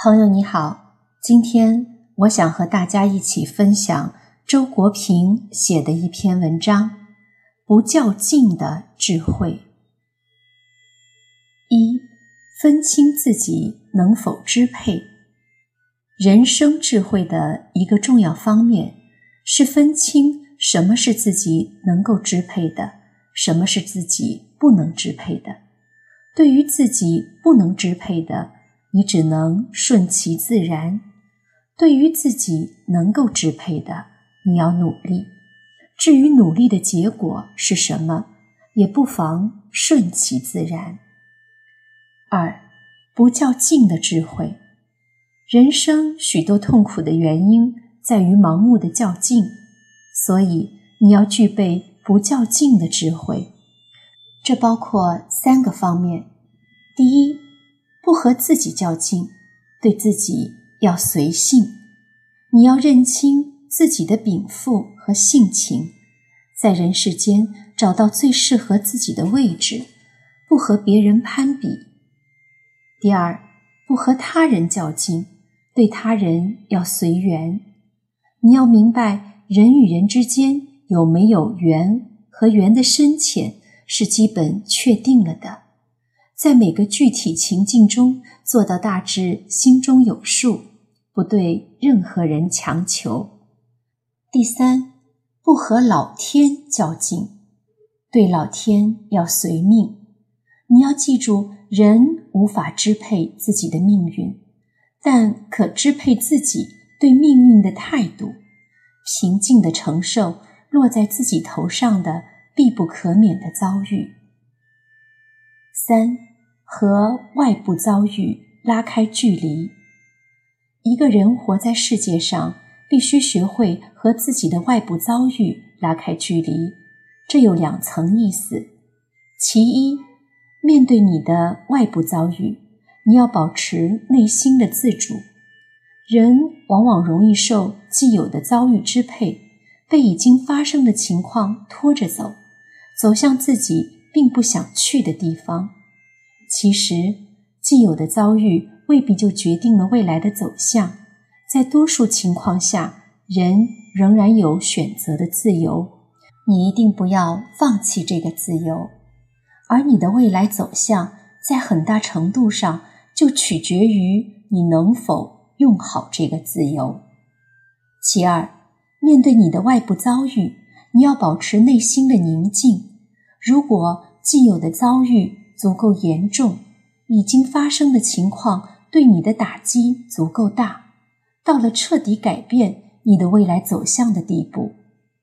朋友你好，今天我想和大家一起分享周国平写的一篇文章《不较劲的智慧》。一，分清自己能否支配。人生智慧的一个重要方面是分清什么是自己能够支配的，什么是自己不能支配的。对于自己不能支配的，你只能顺其自然。对于自己能够支配的，你要努力。至于努力的结果是什么，也不妨顺其自然。二，不较劲的智慧。人生许多痛苦的原因在于盲目的较劲，所以你要具备不较劲的智慧。这包括三个方面：第一，不和自己较劲，对自己要随性。你要认清自己的禀赋和性情，在人世间找到最适合自己的位置，不和别人攀比。第二，不和他人较劲，对他人要随缘。你要明白，人与人之间有没有缘和缘的深浅是基本确定了的。在每个具体情境中做到大致心中有数，不对任何人强求。第三，不和老天较劲，对老天要随命。你要记住，人无法支配自己的命运，但可支配自己对命运的态度，平静的承受落在自己头上的必不可免的遭遇。三。和外部遭遇拉开距离。一个人活在世界上，必须学会和自己的外部遭遇拉开距离。这有两层意思：其一，面对你的外部遭遇，你要保持内心的自主。人往往容易受既有的遭遇支配，被已经发生的情况拖着走，走向自己并不想去的地方。其实，既有的遭遇未必就决定了未来的走向。在多数情况下，人仍然有选择的自由。你一定不要放弃这个自由，而你的未来走向，在很大程度上就取决于你能否用好这个自由。其二，面对你的外部遭遇，你要保持内心的宁静。如果既有的遭遇，足够严重，已经发生的情况对你的打击足够大，到了彻底改变你的未来走向的地步，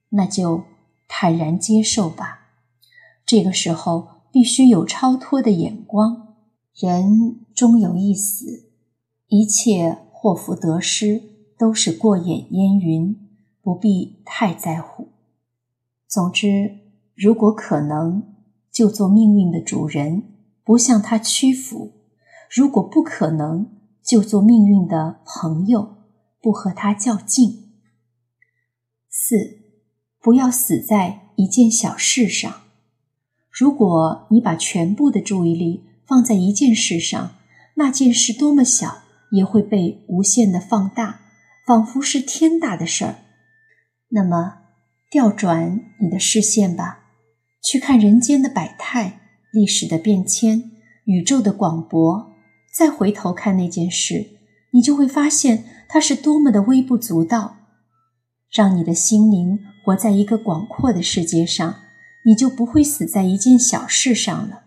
那就坦然接受吧。这个时候必须有超脱的眼光。人终有一死，一切祸福得失都是过眼烟云，不必太在乎。总之，如果可能。就做命运的主人，不向他屈服；如果不可能，就做命运的朋友，不和他较劲。四，不要死在一件小事上。如果你把全部的注意力放在一件事上，那件事多么小，也会被无限的放大，仿佛是天大的事儿。那么，调转你的视线吧。去看人间的百态、历史的变迁、宇宙的广博，再回头看那件事，你就会发现它是多么的微不足道。让你的心灵活在一个广阔的世界上，你就不会死在一件小事上了。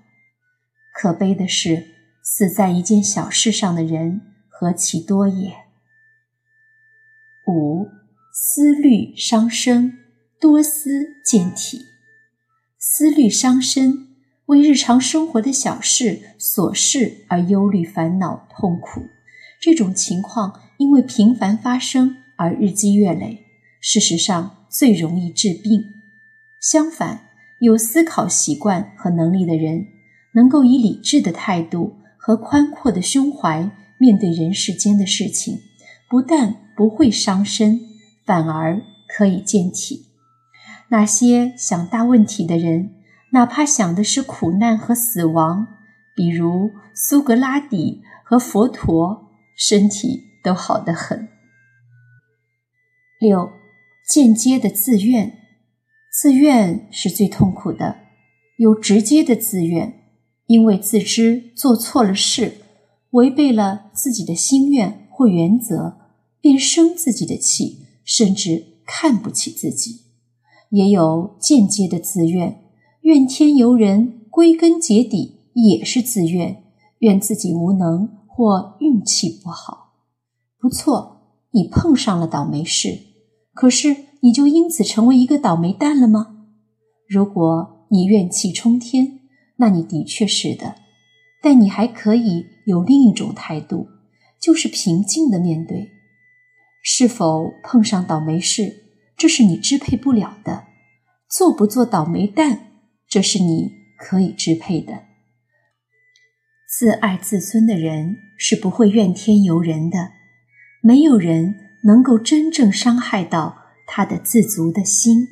可悲的是，死在一件小事上的人何其多也。五思虑伤身，多思健体。思虑伤身，为日常生活的小事琐事而忧虑、烦恼、痛苦，这种情况因为频繁发生而日积月累，事实上最容易治病。相反，有思考习惯和能力的人，能够以理智的态度和宽阔的胸怀面对人世间的事情，不但不会伤身，反而可以健体。那些想大问题的人，哪怕想的是苦难和死亡，比如苏格拉底和佛陀，身体都好得很。六，间接的自怨，自怨是最痛苦的；有直接的自怨，因为自知做错了事，违背了自己的心愿或原则，便生自己的气，甚至看不起自己；也有间接的自怨，怨天尤人，归根结底也是自怨。怨自己无能或运气不好，不错，你碰上了倒霉事，可是你就因此成为一个倒霉蛋了吗？如果你怨气冲天，那你的确是的，但你还可以有另一种态度，就是平静的面对。是否碰上倒霉事，这是你支配不了的；做不做倒霉蛋，这是你可以支配的。自爱自尊的人是不会怨天尤人的，没有人能够真正伤害到他的自足的心。